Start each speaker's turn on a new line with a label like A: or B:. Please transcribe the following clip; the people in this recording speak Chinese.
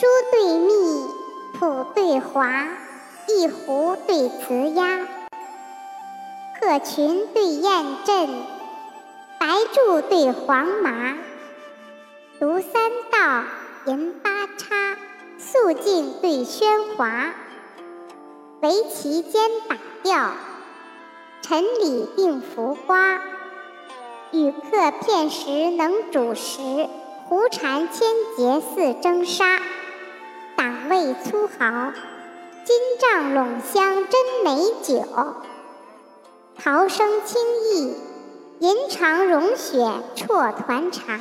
A: 书对密，谱对华，一胡对瓷鸭，鹤群对雁阵，白柱对黄麻，读三道，银八叉，肃静对喧哗，围棋间打调，陈李定浮花，语客片时能煮食，胡禅千节似蒸沙。味粗豪，金帐陇香真美酒；桃生清逸，吟长融雪啜团茶。